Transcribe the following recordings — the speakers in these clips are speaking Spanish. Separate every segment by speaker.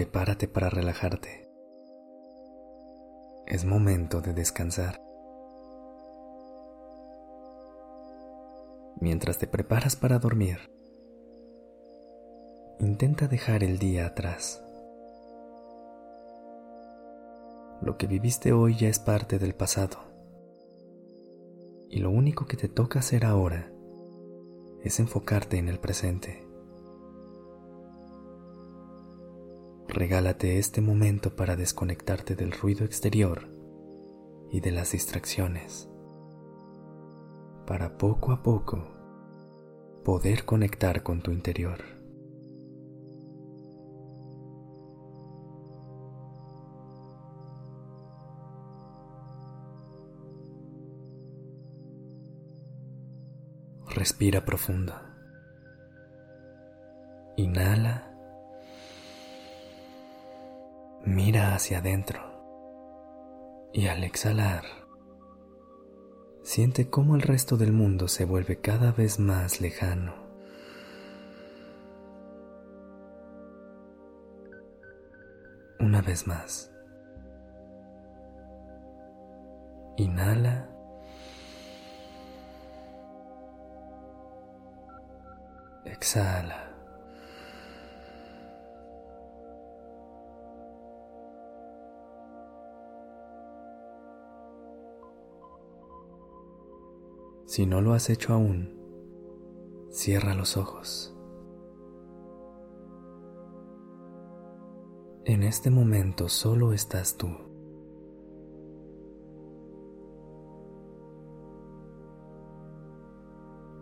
Speaker 1: Prepárate para relajarte. Es momento de descansar. Mientras te preparas para dormir, intenta dejar el día atrás. Lo que viviste hoy ya es parte del pasado. Y lo único que te toca hacer ahora es enfocarte en el presente. Regálate este momento para desconectarte del ruido exterior y de las distracciones, para poco a poco poder conectar con tu interior. Respira profundo. Inhala hacia adentro y al exhalar, siente cómo el resto del mundo se vuelve cada vez más lejano. Una vez más. Inhala. Exhala. Si no lo has hecho aún, cierra los ojos. En este momento solo estás tú.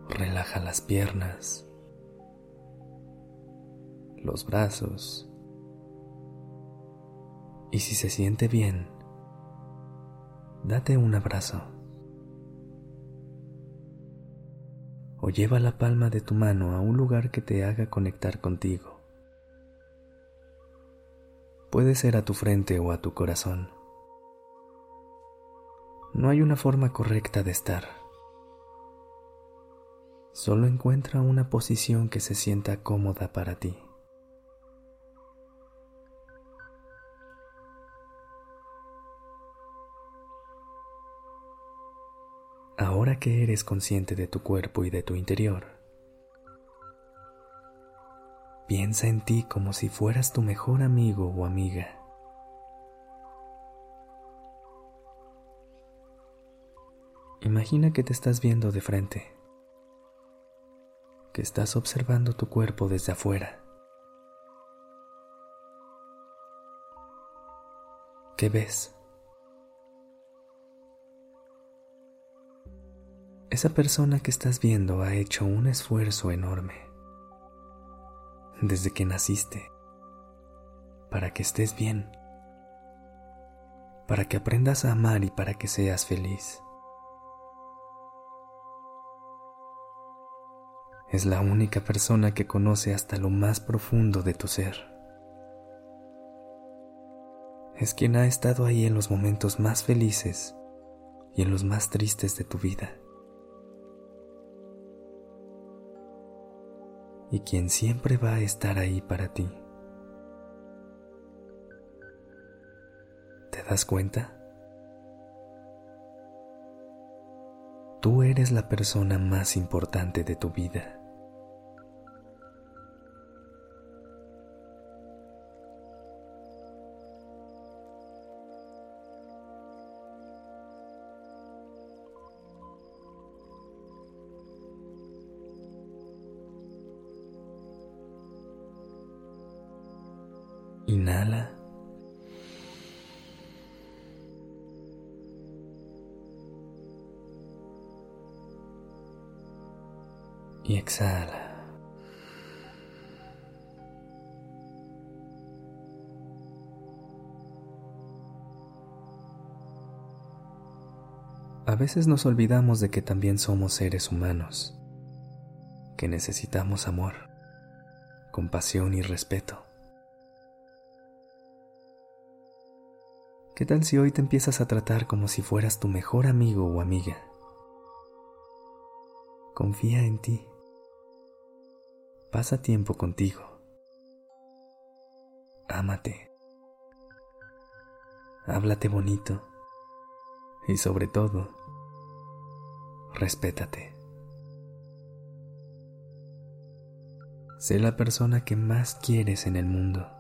Speaker 1: Relaja las piernas, los brazos y si se siente bien, date un abrazo. O lleva la palma de tu mano a un lugar que te haga conectar contigo. Puede ser a tu frente o a tu corazón. No hay una forma correcta de estar. Solo encuentra una posición que se sienta cómoda para ti. Que eres consciente de tu cuerpo y de tu interior, piensa en ti como si fueras tu mejor amigo o amiga. Imagina que te estás viendo de frente, que estás observando tu cuerpo desde afuera. ¿Qué ves? Esa persona que estás viendo ha hecho un esfuerzo enorme desde que naciste para que estés bien, para que aprendas a amar y para que seas feliz. Es la única persona que conoce hasta lo más profundo de tu ser. Es quien ha estado ahí en los momentos más felices y en los más tristes de tu vida. Y quien siempre va a estar ahí para ti. ¿Te das cuenta? Tú eres la persona más importante de tu vida. Inhala. Y exhala. A veces nos olvidamos de que también somos seres humanos, que necesitamos amor, compasión y respeto. ¿Qué tal si hoy te empiezas a tratar como si fueras tu mejor amigo o amiga? Confía en ti. Pasa tiempo contigo. Ámate. Háblate bonito. Y sobre todo, respétate. Sé la persona que más quieres en el mundo.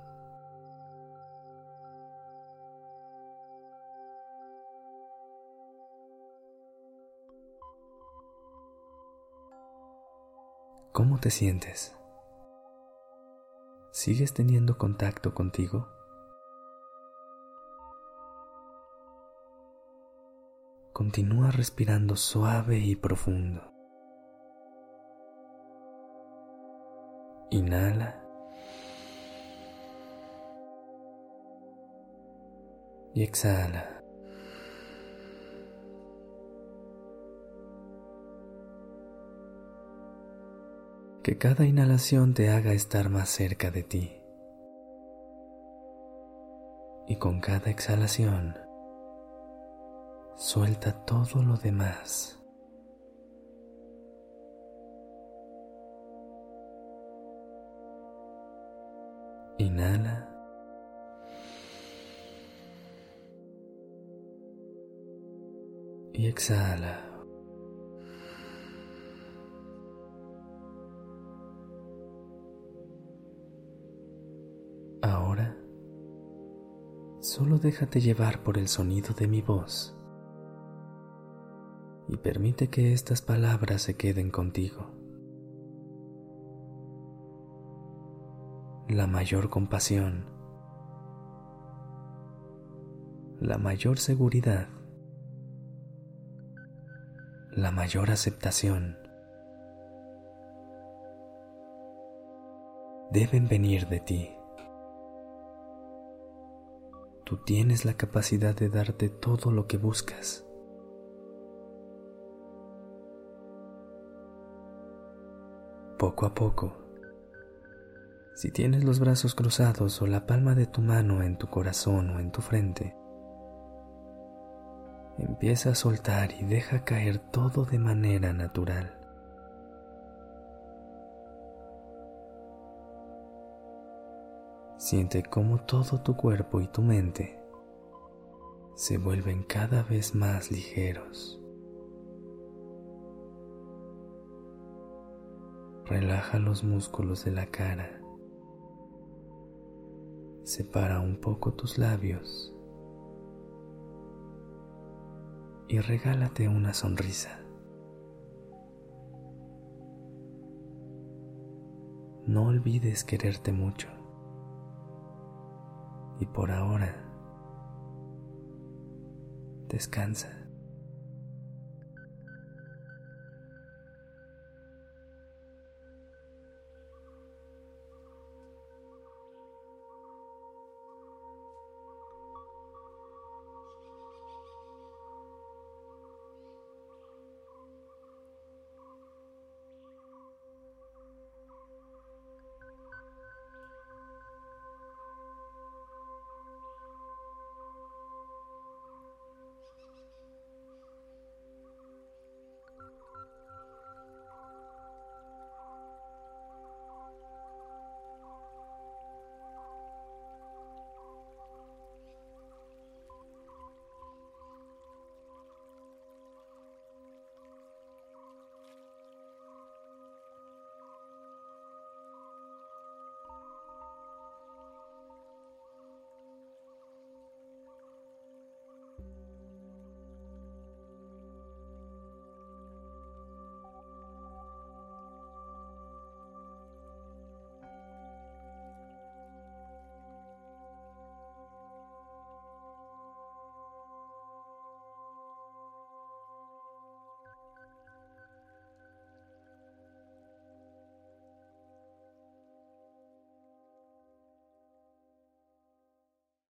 Speaker 1: ¿Cómo te sientes? ¿Sigues teniendo contacto contigo? Continúa respirando suave y profundo. Inhala. Y exhala. Que cada inhalación te haga estar más cerca de ti. Y con cada exhalación, Suelta todo lo demás. Inhala. Y exhala. Solo déjate llevar por el sonido de mi voz y permite que estas palabras se queden contigo. La mayor compasión, la mayor seguridad, la mayor aceptación deben venir de ti. Tú tienes la capacidad de darte todo lo que buscas. poco a poco. Si tienes los brazos cruzados o la palma de tu mano en tu corazón o en tu frente, empieza a soltar y deja caer todo de manera natural. Siente cómo todo tu cuerpo y tu mente se vuelven cada vez más ligeros. Relaja los músculos de la cara. Separa un poco tus labios y regálate una sonrisa. No olvides quererte mucho. Y por ahora, descansa.